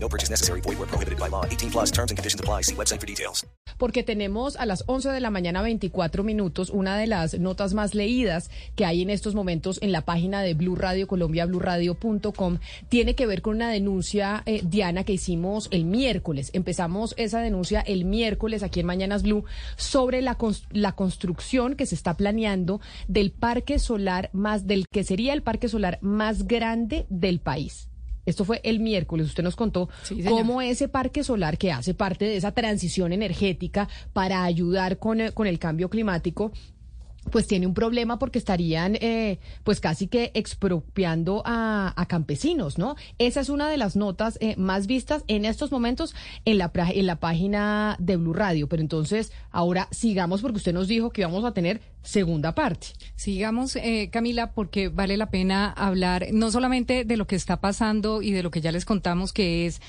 No purchase necessary. Void where prohibited by law. 18 plus terms and conditions apply. See website for details. Porque tenemos a las 11 de la mañana 24 minutos una de las notas más leídas que hay en estos momentos en la página de Blue Radio Colombia, bluradio.com. Tiene que ver con una denuncia, eh, Diana, que hicimos el miércoles. Empezamos esa denuncia el miércoles aquí en Mañanas Blue sobre la, la construcción que se está planeando del parque solar más, del que sería el parque solar más grande del país. Esto fue el miércoles. Usted nos contó cómo ese parque solar que hace parte de esa transición energética para ayudar con, con el cambio climático pues tiene un problema porque estarían eh, pues casi que expropiando a, campesinos, ¿no? Esa es una de las notas eh, más vistas en estos momentos en la, en la página de Blue Radio. Pero entonces, ahora sigamos porque usted nos dijo que íbamos a tener segunda parte. Sigamos, eh, Camila, porque vale la pena hablar no solamente de lo que está pasando y de lo que ya les contamos, que es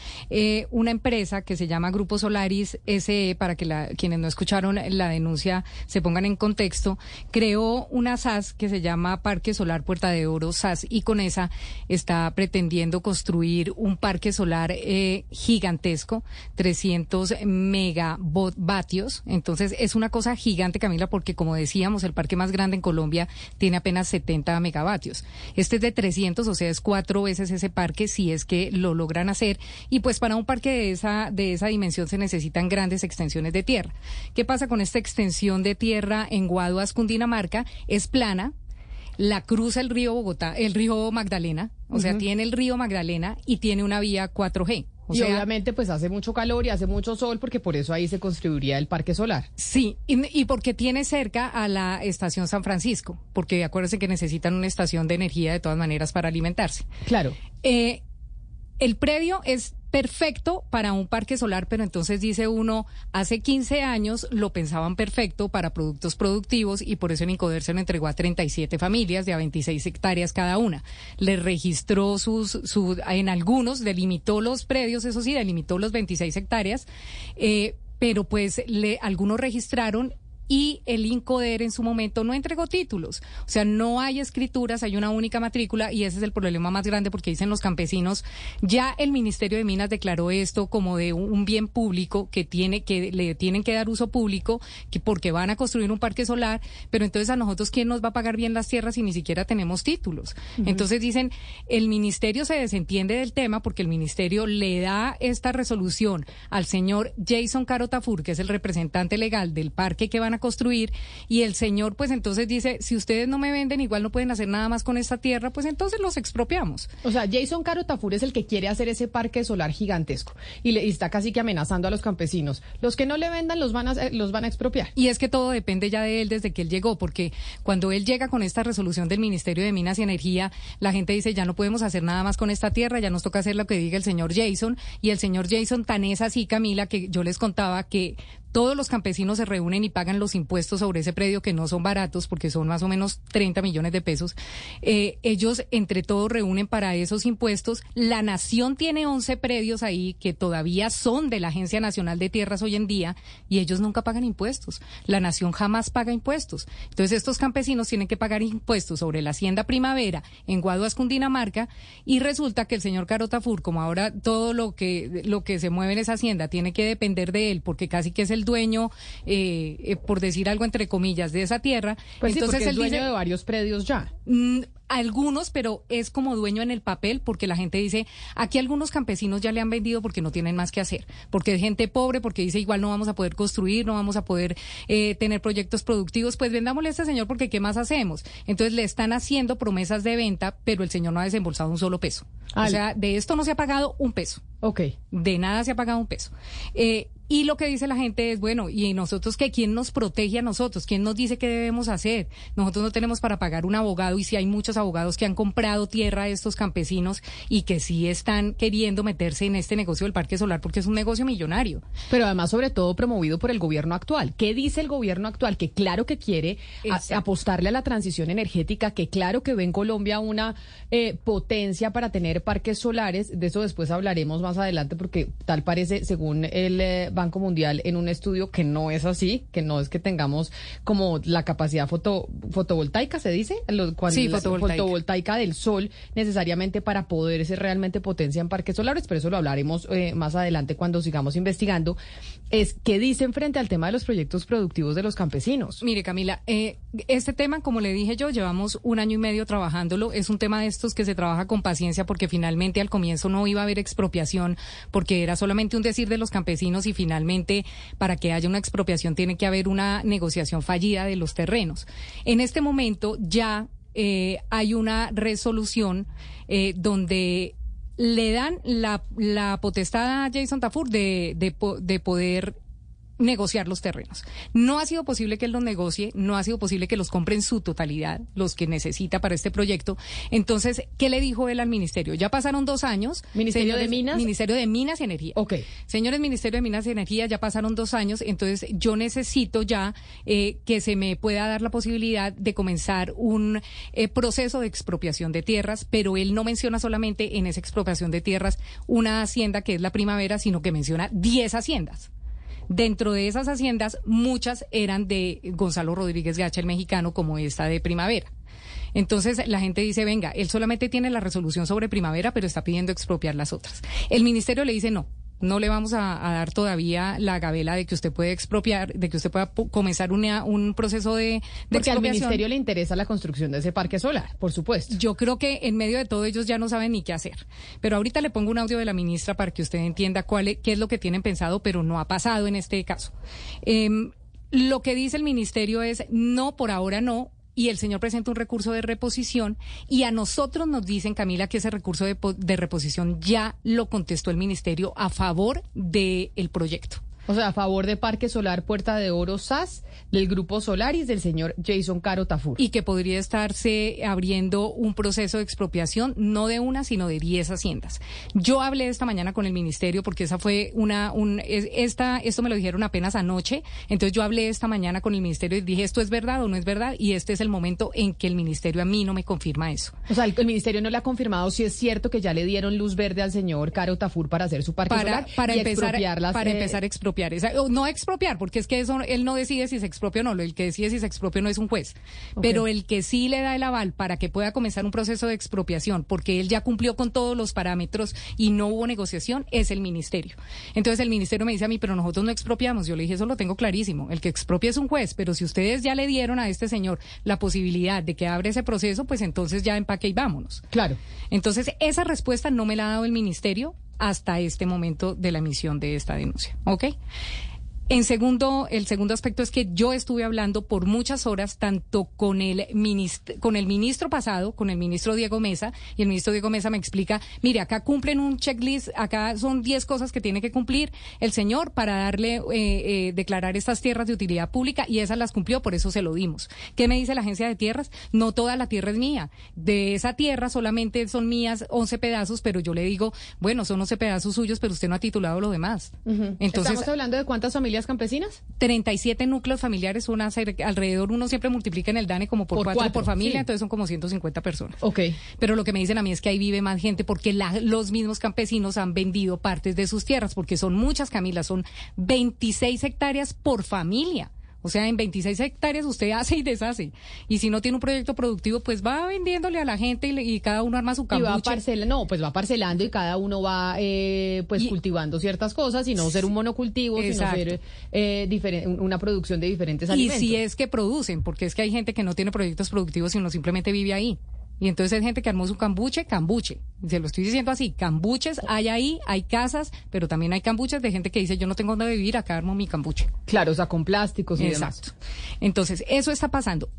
una empresa que se llama Grupo Solaris SE, para que la, quienes no escucharon la denuncia se pongan en contexto creó una SAS que se llama Parque Solar Puerta de Oro SAS y con esa está pretendiendo construir un parque solar eh, gigantesco, 300 megavatios. Entonces es una cosa gigante, Camila, porque como decíamos, el parque más grande en Colombia tiene apenas 70 megavatios. Este es de 300, o sea, es cuatro veces ese parque si es que lo logran hacer. Y pues para un parque de esa, de esa dimensión se necesitan grandes extensiones de tierra. ¿Qué pasa con esta extensión de tierra en Guaduas, Dinamarca es plana, la cruza el río Bogotá, el río Magdalena, o sea, tiene el río Magdalena y tiene una vía 4G. Y obviamente pues hace mucho calor y hace mucho sol porque por eso ahí se construiría el parque solar. Sí, y, porque tiene cerca a la estación San Francisco, porque acuérdense que necesitan una estación de energía de todas maneras para alimentarse. Claro. Eh, el predio es perfecto para un parque solar, pero entonces dice uno, hace 15 años lo pensaban perfecto para productos productivos y por eso en Incoder se lo entregó a 37 familias de a 26 hectáreas cada una. Le registró sus, sus en algunos, delimitó los predios, eso sí, delimitó los 26 hectáreas, eh, pero pues le, algunos registraron y el INCODER en su momento no entregó títulos. O sea, no hay escrituras, hay una única matrícula y ese es el problema más grande porque dicen los campesinos, ya el Ministerio de Minas declaró esto como de un bien público que tiene que le tienen que dar uso público que porque van a construir un parque solar, pero entonces a nosotros quién nos va a pagar bien las tierras si ni siquiera tenemos títulos. Entonces dicen, el ministerio se desentiende del tema porque el ministerio le da esta resolución al señor Jason Carotafur, que es el representante legal del parque que van a construir y el señor pues entonces dice, si ustedes no me venden, igual no pueden hacer nada más con esta tierra, pues entonces los expropiamos. O sea, Jason Caro Tafur es el que quiere hacer ese parque solar gigantesco y, le, está casi que amenazando a los campesinos. Los que no le vendan los van a, los van a expropiar. Y es que todo depende ya de él desde que él llegó, porque cuando él llega con esta resolución del Ministerio de Minas y Energía, la gente dice, ya no podemos hacer nada más con esta tierra, ya nos toca hacer lo que diga el señor Jason. Y el señor Jason tan es así, Camila, que yo les contaba que todos los campesinos se reúnen y pagan los impuestos sobre ese predio que no son baratos porque son más o menos 30 millones de pesos. Eh, ellos entre todos reúnen para esos impuestos. La nación tiene 11 predios ahí que todavía son de la Agencia Nacional de Tierras hoy en día y ellos nunca pagan impuestos. La nación jamás paga impuestos. Entonces estos campesinos tienen que pagar impuestos sobre la hacienda primavera en Guaduas, Cundinamarca y resulta que el señor Carotafur, como ahora todo lo que, lo que se mueve en esa hacienda tiene que depender de él porque casi que es el dueño, eh, eh, por decir algo entre comillas, de esa tierra. Pues entonces sí, es dueño de varios predios ya. Mm, algunos, pero es como dueño en el papel porque la gente dice, aquí algunos campesinos ya le han vendido porque no tienen más que hacer, porque es gente pobre, porque dice igual no vamos a poder construir, no vamos a poder eh, tener proyectos productivos, pues vendámosle a este señor porque ¿qué más hacemos? Entonces le están haciendo promesas de venta, pero el señor no ha desembolsado un solo peso. O sea, de esto no se ha pagado un peso. Ok. De nada se ha pagado un peso. Eh, y lo que dice la gente es, bueno, ¿y nosotros qué? ¿Quién nos protege a nosotros? ¿Quién nos dice qué debemos hacer? Nosotros no tenemos para pagar un abogado y si hay muchos abogados que han comprado tierra a estos campesinos y que sí están queriendo meterse en este negocio del parque solar porque es un negocio millonario. Pero además, sobre todo, promovido por el gobierno actual. ¿Qué dice el gobierno actual? Que claro que quiere apostarle a la transición energética, que claro que ve en Colombia una eh, potencia para tener parques solares. De eso después hablaremos más adelante porque tal parece, según el... Eh, Banco Mundial en un estudio que no es así, que no es que tengamos como la capacidad foto, fotovoltaica, se dice, sí, fotovoltaica. del sol necesariamente para poder ser realmente potencia en parques solares, pero eso lo hablaremos eh, más adelante cuando sigamos investigando, es qué dicen frente al tema de los proyectos productivos de los campesinos. Mire, Camila, eh, este tema, como le dije yo, llevamos un año y medio trabajándolo, es un tema de estos que se trabaja con paciencia porque finalmente al comienzo no iba a haber expropiación porque era solamente un decir de los campesinos y finalmente finalmente para que haya una expropiación tiene que haber una negociación fallida de los terrenos. En este momento ya eh, hay una resolución eh, donde le dan la, potestad a Jason Tafur de, de, de poder negociar los terrenos. No ha sido posible que él los negocie, no ha sido posible que los compre en su totalidad, los que necesita para este proyecto. Entonces, ¿qué le dijo él al ministerio? Ya pasaron dos años. ¿Ministerio de Minas? Ministerio de Minas y Energía. Ok. Señores Ministerio de Minas y Energía, ya pasaron dos años, entonces yo necesito ya eh, que se me pueda dar la posibilidad de comenzar un eh, proceso de expropiación de tierras, pero él no menciona solamente en esa expropiación de tierras una hacienda que es la primavera, sino que menciona 10 haciendas. Dentro de esas haciendas, muchas eran de Gonzalo Rodríguez Gacha, el mexicano, como esta de Primavera. Entonces la gente dice, venga, él solamente tiene la resolución sobre primavera, pero está pidiendo expropiar las otras. El ministerio le dice, no, no le vamos a, dar todavía la gabela de que usted puede expropiar, de que usted pueda comenzar un proceso de, de Porque al ministerio le interesa la construcción de ese parque solar, por supuesto. Yo creo que en medio de todo ellos ya no saben ni qué hacer. Pero ahorita le pongo un audio de la ministra para que usted entienda cuál es, qué es lo que tienen pensado, pero no ha pasado en este caso. Em, lo que dice el ministerio es no, por ahora no, y el señor presenta un recurso de reposición y a nosotros nos dicen, Camila, que ese recurso de, de reposición ya lo contestó el ministerio a favor del proyecto. O sea, a favor de Parque Solar Puerta de Oro SAS, del Grupo Solaris, del señor Jason Caro Tafur. Y que podría estarse abriendo un proceso de expropiación, no de una, sino de diez haciendas. Yo hablé esta mañana con el ministerio porque esa fue una, un, esta, esto me lo dijeron apenas anoche. Entonces yo hablé esta mañana con el ministerio y dije, ¿esto es verdad o no es verdad? Y este es el momento en que el ministerio a mí no me confirma eso. O sea, el, ministerio no le ha confirmado si es cierto que ya le dieron luz verde al señor Caro Tafur para hacer su parque solar para y empezar, para empezar a expropiar no expropiar, porque es que eso él no decide si se expropia o no, el que decide si se expropia no es un juez, pero el que sí le da el aval para que pueda comenzar un proceso de expropiación, porque él ya cumplió con todos los parámetros y no hubo negociación, es el ministerio. Entonces el ministerio me dice a mí, pero nosotros no expropiamos. Yo le dije, eso lo tengo clarísimo. El que expropia es un juez, pero si ustedes ya le dieron a este señor la posibilidad de que abra ese proceso, pues entonces ya empaque y vámonos. Claro. Entonces esa respuesta no me la ha dado el ministerio hasta este momento de la emisión de esta denuncia. ¿Ok? En segundo, el segundo aspecto es que yo estuve hablando por muchas horas tanto con el ministro, con el ministro pasado, con el ministro Diego Mesa, y el ministro Diego Mesa me explica, mire, acá cumplen un checklist, acá son 10 cosas que tiene que cumplir el señor para darle, eh, eh, declarar estas tierras de utilidad pública, y esas las cumplió, por eso se lo dimos. ¿Qué me dice la agencia de tierras? No toda la tierra es mía. De esa tierra solamente son mías 11 pedazos, pero yo le digo, bueno, son 11 pedazos suyos, pero usted no ha titulado lo demás. Entonces, ¿Estamos hablando de cuántas familias campesinas? 37 núcleos familiares, una alrededor, uno siempre multiplica en el DANE como por, cuatro, por familia, entonces son como 150 personas. Ok. Pero lo que me dicen a mí es que ahí vive más gente porque los mismos campesinos han vendido partes de sus tierras, porque son muchas, Camila, son 26 hectáreas por familia. O sea, en 26 hectáreas usted hace y deshace. Y si no tiene un proyecto productivo, pues va vendiéndole a la gente y, cada uno arma su cambuche. Y va parcelando, no, pues va parcelando y cada uno va eh, pues cultivando ciertas cosas y no ser un monocultivo, sino ser eh, una producción de diferentes alimentos. Y si es que producen, porque es que hay gente que no tiene proyectos productivos, sino simplemente vive ahí. Y entonces hay gente que armó su cambuche, cambuche. Se lo estoy diciendo así, cambuches hay ahí, hay casas, pero también hay cambuches de gente que dice, yo no tengo dónde vivir, acá armo mi cambuche. Claro, o sea, con plásticos y Exacto. Entonces, eso está pasando.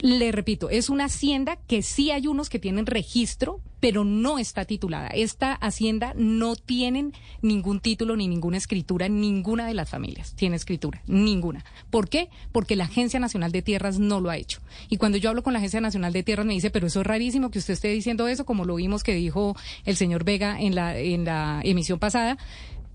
Le repito, es una hacienda que sí hay unos que tienen registro, pero no está titulada. Esta hacienda no tienen ningún título ni ninguna escritura, ninguna de las familias tiene escritura, ninguna. ¿Por qué? Porque la Agencia Nacional de Tierras no lo ha hecho. Y cuando yo hablo con la Agencia Nacional de Tierras me dice, pero eso es rarísimo que usted esté diciendo eso, como lo vimos que dijo el señor Vega en la, en la emisión pasada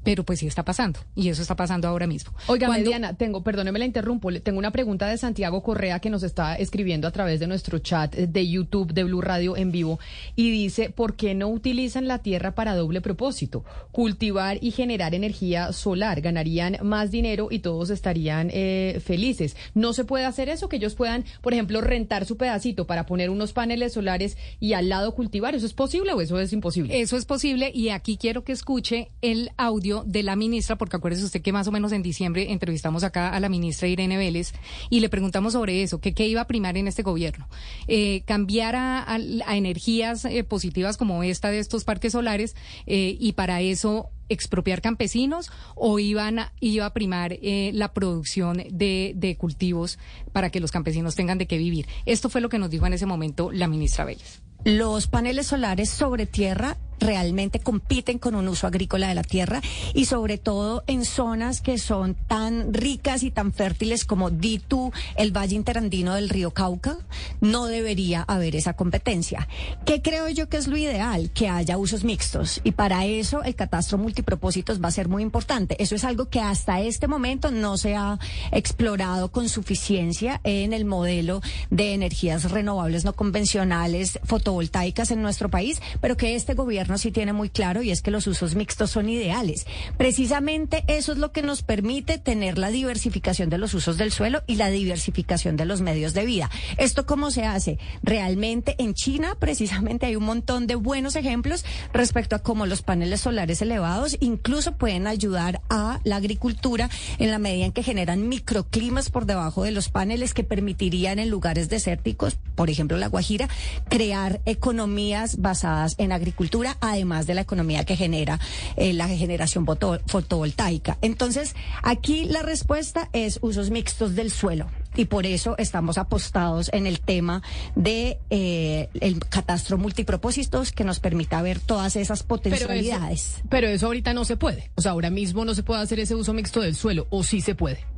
pero pues sí está pasando y eso está pasando ahora mismo. Oiga, Mediana, tengo, perdóneme la interrumpo, tengo una pregunta de Santiago Correa que nos está escribiendo a través de nuestro chat de YouTube de Blue Radio en vivo y dice, ¿por qué no utilizan la tierra para doble propósito? Cultivar y generar energía solar, ganarían más dinero y todos estarían eh, felices. ¿No se puede hacer eso? Que ellos puedan, por ejemplo, rentar su pedacito para poner unos paneles solares y al lado cultivar. ¿Eso es posible o eso es imposible? Eso es posible y aquí quiero que escuche el audio de la ministra, porque acuérdese usted que más o menos en diciembre entrevistamos acá a la ministra Irene Vélez y le preguntamos sobre eso, qué iba a primar en este gobierno. Eh, cambiar a, energías eh, positivas como esta de estos parques solares eh, y para eso expropiar campesinos o iban iba a primar la producción de, de cultivos para que los campesinos tengan de qué vivir. Esto fue lo que nos dijo en ese momento la ministra Vélez. Los paneles solares sobre tierra realmente compiten con un uso agrícola de la tierra y sobre todo en zonas que son tan ricas y tan fértiles como Ditu, el Valle Interandino del río Cauca, no debería haber esa competencia. ¿Qué creo yo que es lo ideal? Que haya usos mixtos y para eso el catastro multipropósitos va a ser muy importante. Eso es algo que hasta este momento no se ha explorado con suficiencia en el modelo de energías renovables no convencionales fotovoltaicas en nuestro país, pero que este gobierno sí tiene muy claro y es que los usos mixtos son ideales. Precisamente eso es lo que nos permite tener la diversificación de los usos del suelo y la diversificación de los medios de vida. ¿Esto cómo se hace? Realmente en China precisamente hay un montón de buenos ejemplos respecto a cómo los paneles solares elevados incluso pueden ayudar a la agricultura en la medida en que generan microclimas por debajo de los paneles que permitirían en lugares desérticos, por ejemplo la Guajira, crear economías basadas en agricultura además de la economía que genera eh, la generación fotovoltaica. Entonces, aquí la respuesta es usos mixtos del suelo y por eso estamos apostados en el tema de eh, el catastro multipropósitos que nos permita ver todas esas potencialidades. Pero eso, ahorita no se puede. O sea, ahora mismo no se puede hacer ese uso mixto del suelo, o sí se puede.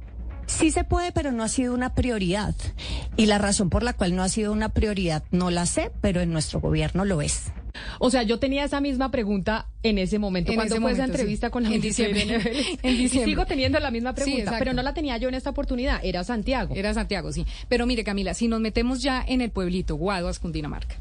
Sí se puede, pero no ha sido una prioridad. Y la razón por la cual no ha sido una prioridad no la sé, pero en nuestro gobierno lo es. O sea, yo tenía esa misma pregunta en ese momento, cuando fue esa entrevista con la en diciembre. en diciembre. sigo teniendo la misma pregunta, pero no la tenía yo en esta oportunidad, era Santiago. Era Santiago, sí. Pero mire, Camila, si nos metemos ya en el pueblito, Guaduas, Cundinamarca.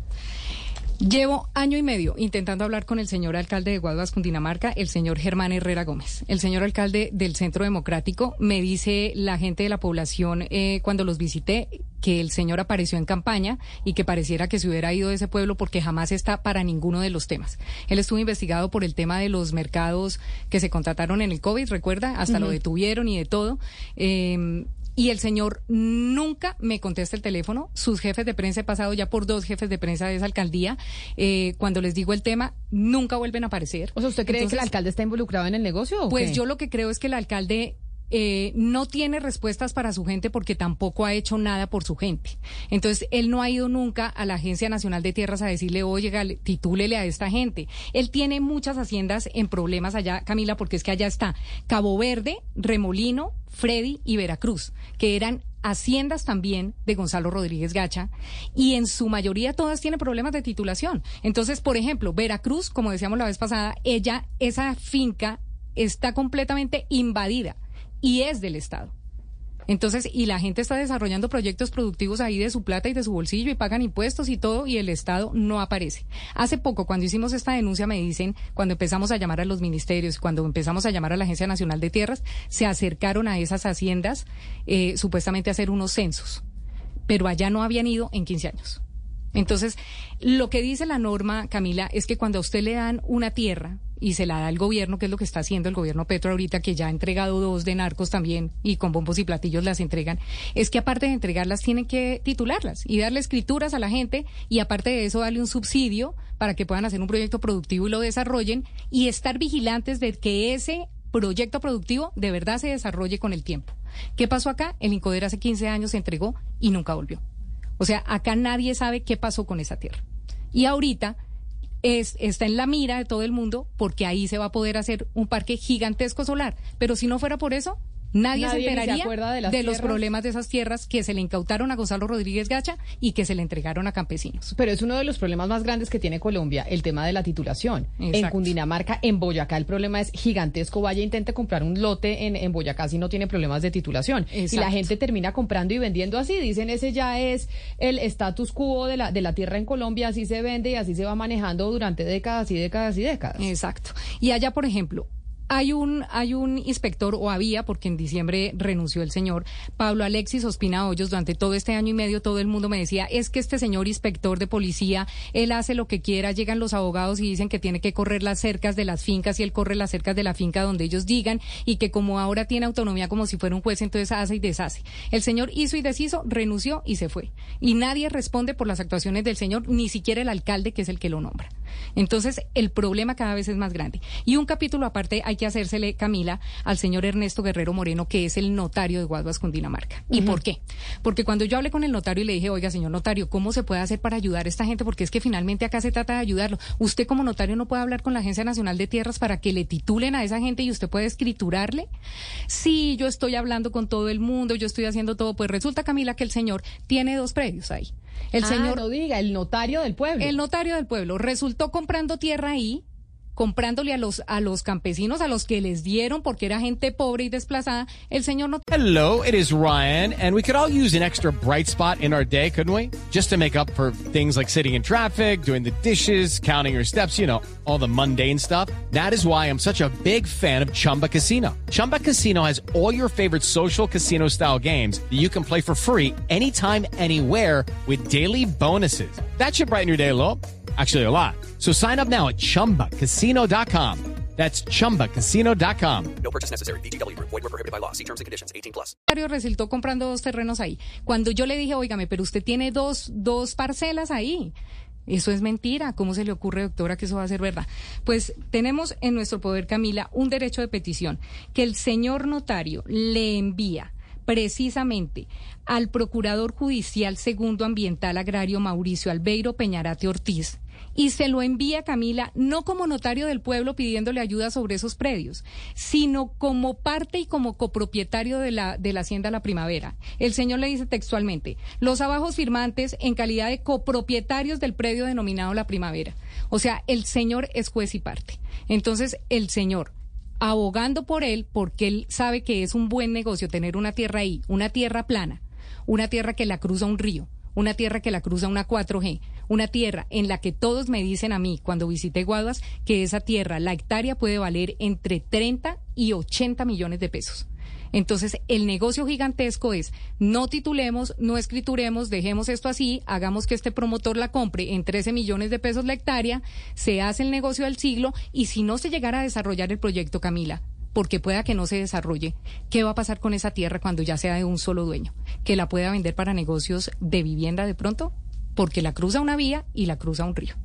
Llevo año y medio intentando hablar con el señor alcalde de Guaduas, Cundinamarca, el señor Germán Herrera Gómez. El señor alcalde del Centro Democrático me dice la gente de la población eh, cuando los visité que el señor apareció en campaña y que pareciera que se hubiera ido de ese pueblo porque jamás está para ninguno de los temas. Él estuvo investigado por el tema de los mercados que se contrataron en el COVID, recuerda, hasta lo detuvieron y de todo. Eh, y el señor nunca me contesta el teléfono. Sus jefes de prensa, he pasado ya por dos jefes de prensa de esa alcaldía, eh, cuando les digo el tema, nunca vuelven a aparecer. O sea, ¿usted cree que el alcalde está involucrado en el negocio? pues yo lo que creo es que el alcalde eh, no tiene respuestas para su gente porque tampoco ha hecho nada por su gente. Entonces, él no ha ido nunca a la Agencia Nacional de Tierras a decirle, oye, titúlele a esta gente. Él tiene muchas haciendas en problemas allá, Camila, porque es que allá está Cabo Verde, Remolino, Freddy y Veracruz, que eran haciendas también de Gonzalo Rodríguez Gacha y en su mayoría todas tienen problemas de titulación. Entonces, por ejemplo, Veracruz, como decíamos la vez pasada, ella, esa finca está completamente invadida y es del Estado. Entonces, y la gente está desarrollando proyectos productivos ahí de su plata y de su bolsillo y pagan impuestos y todo y el Estado no aparece. Hace poco, cuando hicimos esta denuncia, me dicen, cuando empezamos a llamar a los ministerios, cuando empezamos a llamar a la Agencia Nacional de Tierras, se acercaron a esas haciendas eh, supuestamente a hacer unos censos, pero allá no habían ido en 15 años. Entonces, lo que dice la norma, Camila, es que cuando a usted le dan una tierra y se la da al gobierno, que es lo que está haciendo el gobierno Petro ahorita, que ya ha entregado dos de narcos también y con bombos y platillos las entregan, es que aparte de entregarlas tienen que titularlas y darle escrituras a la gente y aparte de eso darle un subsidio para que puedan hacer un proyecto productivo y lo desarrollen y estar vigilantes de que ese proyecto productivo de verdad se desarrolle con el tiempo. ¿Qué pasó acá? El Incoder hace 15 años se entregó y nunca volvió. O sea, acá nadie sabe qué pasó con esa tierra. Y ahorita es, está en la mira de todo el mundo porque ahí se va a poder hacer un parque gigantesco solar. Pero si no fuera por eso, Nadie, se enteraría de, los problemas de esas tierras que se le incautaron a Gonzalo Rodríguez Gacha y que se le entregaron a campesinos. Pero es uno de los problemas más grandes que tiene Colombia, el tema de la titulación. En Cundinamarca, en Boyacá, el problema es gigantesco. Vaya, intente comprar un lote en, Boyacá si no tiene problemas de titulación. Y la gente termina comprando y vendiendo así. Dicen, ese ya es el status quo de la, de la tierra en Colombia, así se vende y así se va manejando durante décadas y décadas y décadas. Exacto. Y allá, por ejemplo, hay un, hay un inspector, o había, porque en diciembre renunció el señor, Pablo Alexis Ospina Hoyos, durante todo este año y medio todo el mundo me decía, es que este señor inspector de policía, él hace lo que quiera, llegan los abogados y dicen que tiene que correr las cercas de las fincas y él corre las cercas de la finca donde ellos digan y que como ahora tiene autonomía como si fuera un juez, entonces hace y deshace. El señor hizo y deshizo, renunció y se fue. Y nadie responde por las actuaciones del señor, ni siquiera el alcalde, que es el que lo nombra. Entonces, el problema cada vez es más grande. Y un capítulo aparte hay que hacérsele, Camila, al señor Ernesto Guerrero Moreno, que es el notario de Guaduas, Cundinamarca. ¿Y por qué? Porque cuando yo hablé con el notario y le dije, oiga, señor notario, ¿cómo se puede hacer para ayudar a esta gente? Porque es que finalmente acá se trata de ayudarlo. Usted como notario no puede hablar con la Agencia Nacional de Tierras para que le titulen a esa gente y usted puede escriturarle. Sí, yo estoy hablando con todo el mundo, yo estoy haciendo todo. Pues resulta, Camila, que el señor tiene dos predios ahí. El ah, señor. No diga, el notario del pueblo. El notario del pueblo. Resultó comprando tierra ahí comprándole a los a los campesinos a los que les dieron porque era gente pobre y desplazada el señor no Hello it is Ryan and we could all use an extra bright spot in our day couldn't we? Just to make up for things like sitting in traffic doing the dishes counting your steps you know all the mundane stuff. That is why I'm such a big fan of Chumba Casino. Chumba Casino has all your favorite social casino style games that you can play for free anytime anywhere with daily bonuses. That should brighten your day a little Actually, a lot. So sign up now at chumbacasino.com. That's chumbacasino.com. No purchase necessary. BGW. Void were prohibited by law. See terms and conditions 18 plus. Resultó comprando dos terrenos ahí. Cuando yo le dije, óigame, pero usted tiene dos, dos parcelas ahí. Eso es mentira. ¿Cómo se le ocurre, doctora, que eso va a ser verdad? Pues tenemos en nuestro poder, Camila, un derecho de petición que el señor notario le envía precisamente al Procurador Judicial Segundo Ambiental Agrario Mauricio Albeiro Peñarate Ortiz y se lo envía Camila no como notario del pueblo pidiéndole ayuda sobre esos predios, sino como parte y como copropietario de la, de la Hacienda La Primavera. El señor le dice textualmente, los abajos firmantes en calidad de copropietarios del predio denominado La Primavera. O sea, el señor es juez y parte. Entonces, el señor abogando por él porque él sabe que es un buen negocio tener una tierra ahí, una tierra plana, una tierra que la cruza un río, una tierra que la cruza una 4G, una tierra en la que todos me dicen a mí cuando visité Guaduas que esa tierra, la hectárea puede valer entre 30 y 80 millones de pesos. Entonces, el negocio gigantesco es no titulemos, no escrituremos, dejemos esto así, hagamos que este promotor la compre en 13 millones de pesos la hectárea, se hace el negocio del siglo y si no se llegara a desarrollar el proyecto, Camila, porque pueda que no se desarrolle, ¿qué va a pasar con esa tierra cuando ya sea de un solo dueño? ¿Que la pueda vender para negocios de vivienda de pronto? Porque la cruza una vía y la cruza un río.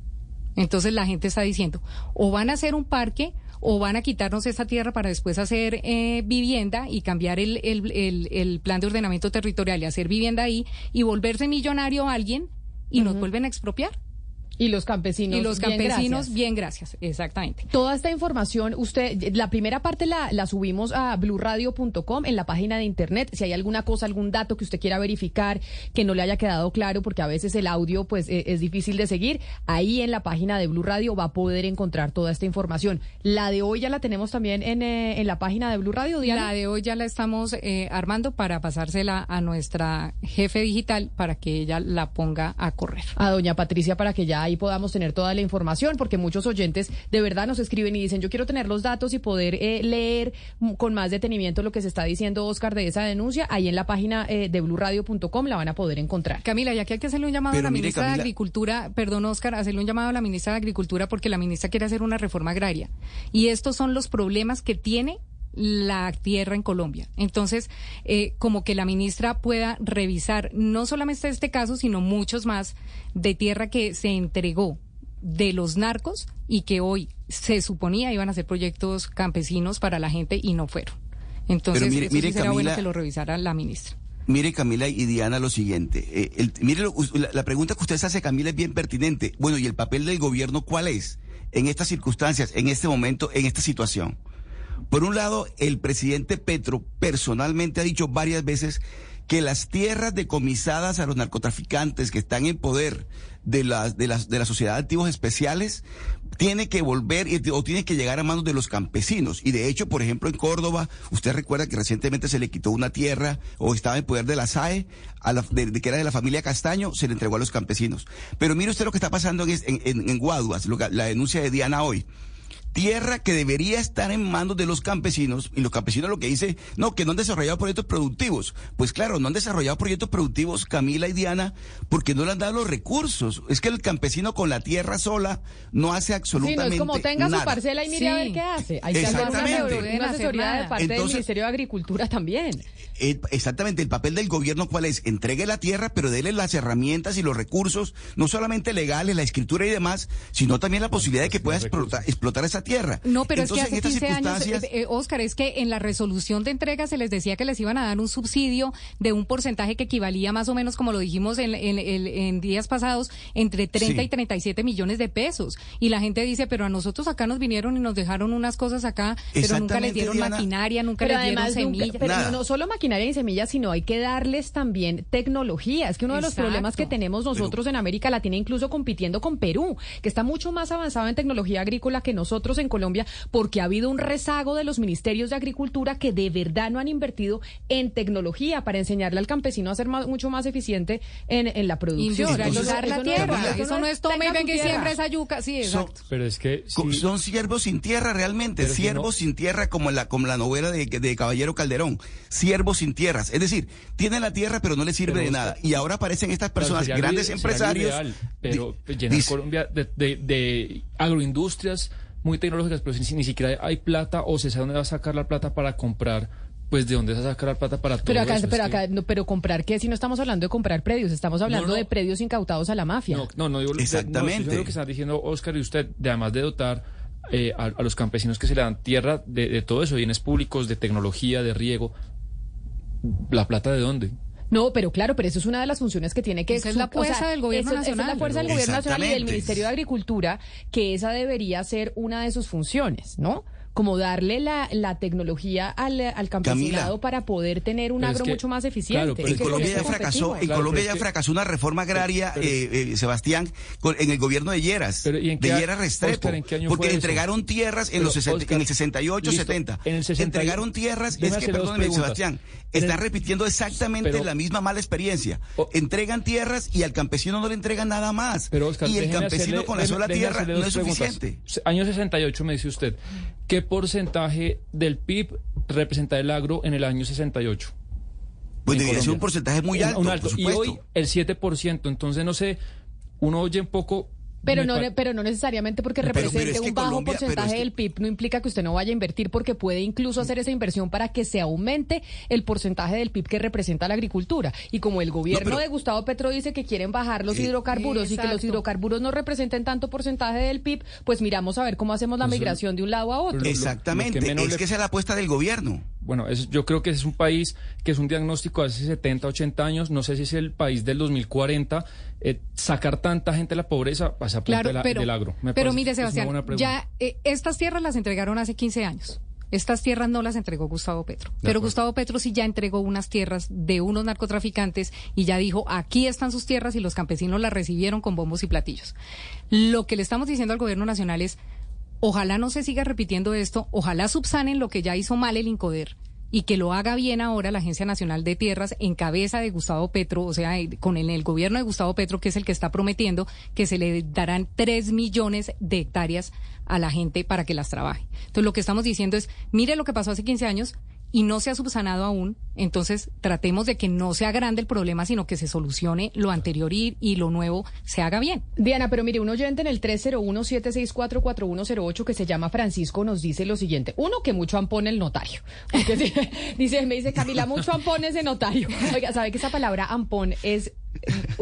Entonces la gente está diciendo, o van a hacer un parque o van a quitarnos esa tierra para después hacer eh, vivienda y cambiar el, el, el, plan de ordenamiento territorial y hacer vivienda ahí y volverse millonario a alguien y nos vuelven a expropiar. Y los campesinos. Y los campesinos, bien gracias. exactamente. Toda esta información, usted, la primera parte la, la subimos a blurradio.com en la página de internet. Si hay alguna cosa, algún dato que usted quiera verificar, que no le haya quedado claro, porque a veces el audio pues e, es, difícil de seguir, ahí en la página de Blue Radio va a poder encontrar toda esta información. La de hoy ya la tenemos también en, eh, en la página de Blue Radio, Diana. La de hoy ya la estamos eh, armando para pasársela a nuestra jefe digital para que ella la ponga a correr. A doña Patricia para que ya ahí podamos tener toda la información, porque muchos oyentes de verdad nos escriben y dicen, yo quiero tener los datos y poder eh, leer con más detenimiento lo que se está diciendo Oscar de esa denuncia. Ahí en la página eh, de blurradio.com la van a poder encontrar. Camila, ya que hay que hacerle un llamado a la ministra de Agricultura, perdón Oscar, hacerle un llamado a la ministra de Agricultura porque la ministra quiere hacer una reforma agraria. Y estos son los problemas que tiene la tierra en Colombia. Entonces, eh, como que la ministra pueda revisar no solamente este caso, sino muchos más de tierra que se entregó de los narcos y que hoy se suponía iban a ser proyectos campesinos para la gente y no fueron. Entonces, mire, eso bueno que lo revisara la ministra. Mire, Camila y Diana, lo siguiente. Eh, el- mire, lo- la, la pregunta que usted hace, Camila, es bien pertinente. Bueno, ¿y el papel del gobierno cuál es en estas circunstancias, en este momento, en esta situación? Por un lado, el presidente Petro personalmente ha dicho varias veces que las tierras decomisadas a los narcotraficantes que están en poder de la, de las de la sociedad de activos especiales tiene que volver o tiene que llegar a manos de los campesinos. Y de hecho, por ejemplo, en Córdoba, usted recuerda que recientemente se le quitó una tierra o estaba en poder de la SAE, a la- de, que era de la familia Castaño, se le entregó a los campesinos. Pero mire usted lo que está pasando en- en Guaduas, lo que- la denuncia de Diana hoy tierra que debería estar en manos de los campesinos y los campesinos lo que dice, no, que no han desarrollado proyectos productivos. Pues claro, no han desarrollado proyectos productivos Camila y Diana porque no le han dado los recursos. Es que el campesino con la tierra sola no hace Sí, no absolutamente es como tenga nada. su parcela y mire a ver qué hace. Hay que hacer una, asesoría- una asesoría de parte del Ministerio de Agricultura también. Eh, exactamente, el papel del gobierno cuál es? Entregue la tierra, pero déle las herramientas y los recursos, no solamente legales, la escritura y demás, sino también la posibilidad de que pueda explotar, explotar esa tierra. No, pero Entonces, es que hace estas 15 años, circunstancias- eh, eh, Oscar, es que en la resolución de entrega se les decía que les iban a dar un subsidio de un porcentaje que equivalía más o menos, como lo dijimos en, en- en- en días pasados, entre 30 Sí. y 37 millones de pesos. Y la gente dice, pero a nosotros acá nos vinieron y nos dejaron unas cosas acá, pero nunca les dieron Diana. maquinaria, nunca Pero les dieron además, nunca- semillas. pero Nada. no solo maquinaria y semillas, sino hay que darles también tecnología. Es que uno de los problemas que tenemos nosotros en América Latina, incluso compitiendo con Perú, que está mucho más avanzado en tecnología agrícola que nosotros en Colombia, porque ha habido un rezago de los ministerios de Agricultura que de verdad no han invertido en tecnología para enseñarle al campesino a ser más- mucho más eficiente en, en la producción. Industrializar Entonces, la eso no- eso es tome y ven que siembra esa yuca. Sí, Son- exacto. Pero es que sí, Son siervos sin tierra realmente, Pero si siervos no- sin tierra como la, como la novela de, de Caballero Calderón, siervos sin tierras. Es decir, tienen la tierra pero no les sirve Pero de nada. Y ahora aparecen estas personas, grandes empresarios. ideal, pero llenar dice- Colombia de, de- de agroindustrias muy tecnológicas, pero si, ni siquiera hay plata o se sabe dónde va a sacar la plata para comprar, pues de dónde se va a sacar la plata para todo Pero acá, eso. Pero que- no, pero comprar qué si no estamos hablando de comprar predios, estamos hablando no. de predios incautados a la mafia. No, no, no digo, de- Exactamente. diciendo lo que están diciendo Oscar y usted, de además de dotar eh, a, a los campesinos que se le dan tierra de, de todo eso, bienes públicos, de tecnología, de riego. ¿La plata de dónde? No, pero claro, pero eso es una de las funciones que tiene que Esa es la su- o sea, fuerza del gobierno eso- esa es la nacional. fuerza del gobierno nacional y del. Ministerio de Agricultura, que esa debería ser una de sus funciones, ¿no? Como darle la, la tecnología al, al campesinado Camila. para poder tener un es agro que- mucho más eficiente. claro, pero y En que Colombia ya fracasó, en. Claro, Colombia pero ya fracasó una reforma agraria, pero- eh, eh, Sebastián, con- en el gobierno de Lleras, Pero, ¿y en qué de Lleras Restrepo, Oscar, ¿en qué año porque fue le eso? entregaron tierras en, Pero, los 60 Oscar, en el 68, listo, 70. en el 60 entregaron tierras, es que, perdóneme, preguntas. Sebastián, están el- repitiendo exactamente Pero- la misma mala experiencia. Entregan tierras y al campesino no le entregan nada más. Pero Oscar, y el campesino hacerle- con la sola tierra no es suficiente. Año 68 me dice usted. ¿Qué porcentaje del PIB representa el agro en el año 68? Pues debería ser un porcentaje muy alto, un alto. por Y hoy el 7%. Entonces, no sé, uno oye un poco... Pero no, pero no necesariamente porque Pero- pero represente es que un bajo Colombia- porcentaje es que- del PIB no implica que usted no vaya a invertir porque puede incluso hacer esa inversión para que se aumente el porcentaje del PIB que representa la agricultura. Y como el gobierno pero- de Gustavo Petro dice que quieren bajar los Eh, hidrocarburos y que los hidrocarburos no representen tanto porcentaje del PIB, pues miramos a ver cómo hacemos la Eso- migración de un lado a otro. Lo- Exactamente, lo que es le- que esa es la apuesta del gobierno. Bueno, eso- yo creo que es un país que es un diagnóstico de hace 70, 80 años. No sé si es el país del 2040. Eh, sacar tanta gente de la pobreza pasa Claro, de la- pero, del agro. Me pero parece mire, Sebastián, ya eh, estas tierras las entregaron hace 15 años. Estas tierras no las entregó Gustavo Petro. Pero Gustavo Petro sí ya entregó unas tierras de unos narcotraficantes y ya dijo, aquí están sus tierras y los campesinos las recibieron con bombos y platillos. Lo que le estamos diciendo al gobierno nacional es, ojalá no se siga repitiendo esto, ojalá subsanen lo que ya hizo mal el INCODER y que lo haga bien ahora la Agencia Nacional de Tierras en cabeza de Gustavo Petro, o sea, eh, con el, gobierno de Gustavo Petro, que es el que está prometiendo que se le darán tres millones de hectáreas a la gente para que las trabaje. Entonces, lo que estamos diciendo es, mire lo que pasó hace 15 años y no se ha subsanado aún, entonces tratemos de que no sea grande el problema, sino que se solucione lo anterior y, y lo nuevo se haga bien. Diana, pero mire, un oyente en el 301-764-4108 que se llama Francisco nos dice lo siguiente. Uno, que mucho ampone el notario. Dice, me dice Camila, mucho ampone ese notario. Oiga, ¿sabe que esa palabra ampón es,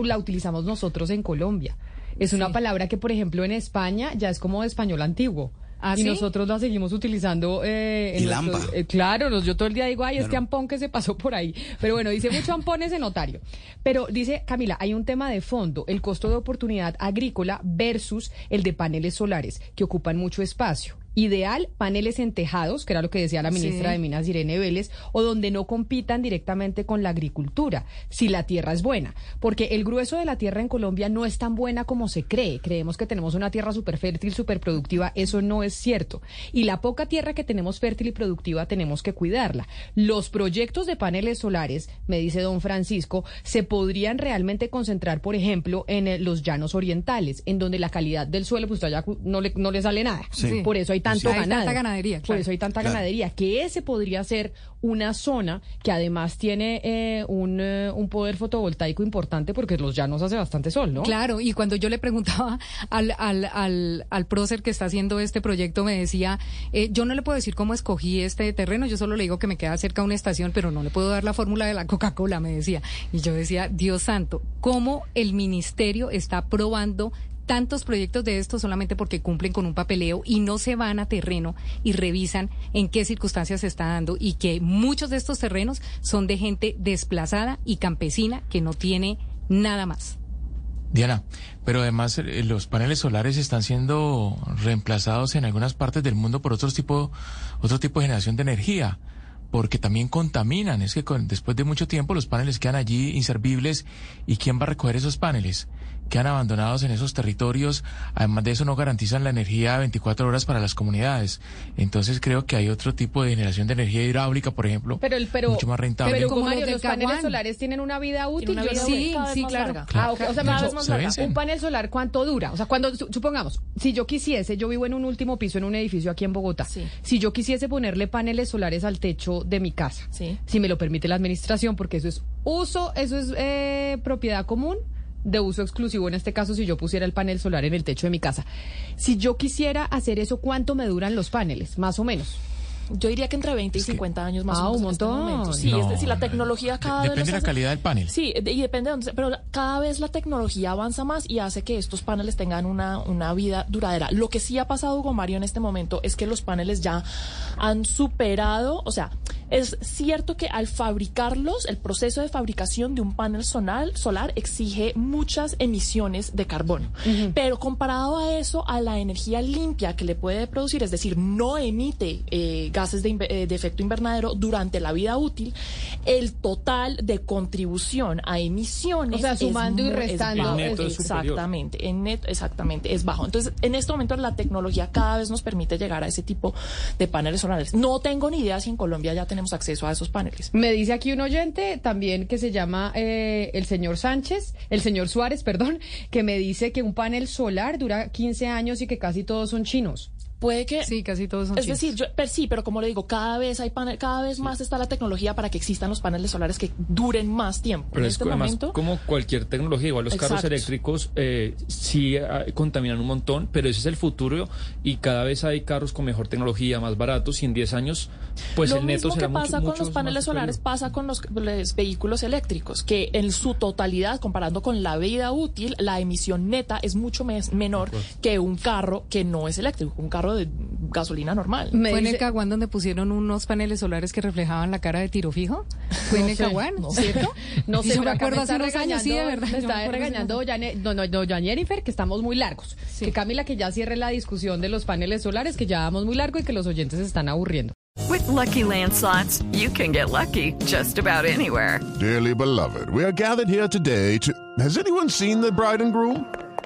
la utilizamos nosotros en Colombia? Es una palabra que, por ejemplo, en España ya es como de español antiguo. ¿Ah, y sí? nosotros la seguimos utilizando. Eh, en Y nuestros- Lampa. eh, claro, nos- yo todo el día digo, ay, este Claro. ampón que se pasó por ahí. Pero bueno, dice mucho ampón ese notario. Pero dice, Camila, hay un tema de fondo, el costo de oportunidad agrícola versus el de paneles solares, que ocupan mucho espacio. Ideal, paneles en tejados, que era lo que decía la ministra Sí. de Minas Irene Vélez, o donde no compitan directamente con la agricultura, si la tierra es buena. Porque el grueso de la tierra en Colombia no es tan buena como se cree. Creemos que tenemos una tierra súper fértil, súper productiva. Eso no es cierto. Y la poca tierra que tenemos fértil y productiva tenemos que cuidarla. Los proyectos de paneles solares, me dice don Francisco, se podrían realmente concentrar, por ejemplo, en eh, los llanos orientales, en donde la calidad del suelo, pues allá no le, no le sale nada. Sí. Por eso hay tanto Hay tanta ganadería, Por eso hay tanta Claro. ganadería, que ese podría ser una zona que además tiene eh, un, eh, un poder fotovoltaico importante porque los llanos hace bastante sol, ¿no? Claro, y cuando yo le preguntaba al, al, al, al prócer que está haciendo este proyecto, me decía, eh, yo no le puedo decir cómo escogí este terreno, yo solo le digo que me queda cerca de una estación, pero no le puedo dar la fórmula de la Coca-Cola, me decía. Y yo decía, Dios santo, ¿cómo el ministerio está aprobando tantos proyectos de estos solamente porque cumplen con un papeleo y no se van a terreno y revisan en qué circunstancias se está dando y que muchos de estos terrenos son de gente desplazada y campesina que no tiene nada más. Diana, pero además eh, los paneles solares están siendo reemplazados en algunas partes del mundo por otros tipo, otro tipo de generación de energía, porque también contaminan. Es que con- después de mucho tiempo los paneles quedan allí inservibles y ¿quién va a recoger esos paneles? Quedan abandonados en esos territorios. Además de eso no garantizan la energía 24 horas para las comunidades. Entonces creo que hay otro tipo de generación de energía hidráulica, por ejemplo, Pero el pero mucho más rentable. Pero Como Mario, los paneles solares tienen una vida útil. una Yo vida Sí, vez sí, más claro. larga. Ah, ok. O sea, Claro. más se larga. vencen. Un panel solar, ¿cuánto dura? O sea, cuando, su- supongamos, si yo quisiese, yo vivo en un último piso en un edificio aquí en Bogotá. Sí. Si yo quisiese ponerle paneles solares al techo de mi casa, Sí. si me lo permite la administración, porque eso es uso, eso es eh, propiedad común de uso exclusivo, en este caso, si yo pusiera el panel solar en el techo de mi casa. Si yo quisiera hacer eso, ¿cuánto me duran los paneles? Más o menos. Yo diría que entre 20 y 50 años más Ah, o menos un en este montón. momento. Sí, No, es decir, la no, tecnología cada vez... depende de la hace- calidad del panel. Sí, de- y depende de dónde... se- Pero cada vez la tecnología avanza más y hace que estos paneles tengan una, una vida duradera. Lo que sí ha pasado, Hugo Mario, en este momento es que los paneles ya han superado... O sea, es cierto que al fabricarlos, el proceso de fabricación de un panel solar, solar exige muchas emisiones de carbono. Pero comparado a eso, a la energía limpia que le puede producir, es decir, no emite eh, gases de, eh, de efecto invernadero durante la vida útil, el total de contribución a emisiones. O sea, es sumando y es restando, neto es exactamente, en net- exactamente, es bajo. Entonces, en este momento la tecnología cada vez nos permite llegar a ese tipo de paneles solares. No tengo ni idea si en Colombia ya tenemos acceso a esos paneles. Me dice aquí un oyente también que se llama eh, el señor Sánchez, el señor Suárez, perdón, que me dice que un panel solar dura 15 años y que casi todos son chinos. Puede que Sí, casi todos son Es chinos. decir, yo, pero sí, pero como le digo, cada vez hay panel, cada vez más está la tecnología para que existan los paneles solares que duren más tiempo. Pero en es este además, momento, como cualquier tecnología, igual los carros Exacto. eléctricos eh, sí ah, contaminan un montón, pero ese es el futuro y cada vez hay carros con mejor tecnología, más baratos y en 10 años, pues lo el neto mismo será que mucho, pasa con mucho los más paneles solares superior. pasa con los, los vehículos eléctricos, que en su totalidad, comparando con la vida útil, la emisión neta es mucho mes- menor que un carro que no es eléctrico, un carro de gasolina normal. Me ¿Fue en el Caguán donde pusieron unos paneles solares que reflejaban la cara de tiro fijo? ¿Fue en el sé, Caguán? no. ¿Cierto? No sé, yo me acuerdo hace unos años, sí, de regañando- verdad. Me está me regañando unos doña, Ne- no, no, Jennifer que estamos muy largos. Sí. Que Camila que ya cierre la discusión de los paneles solares, que ya vamos muy largo y que los oyentes se están aburriendo. With Lucky Land slots, you can get lucky just about anywhere. Dearly beloved, we are gathered here today to. Has anyone seen the bride and groom?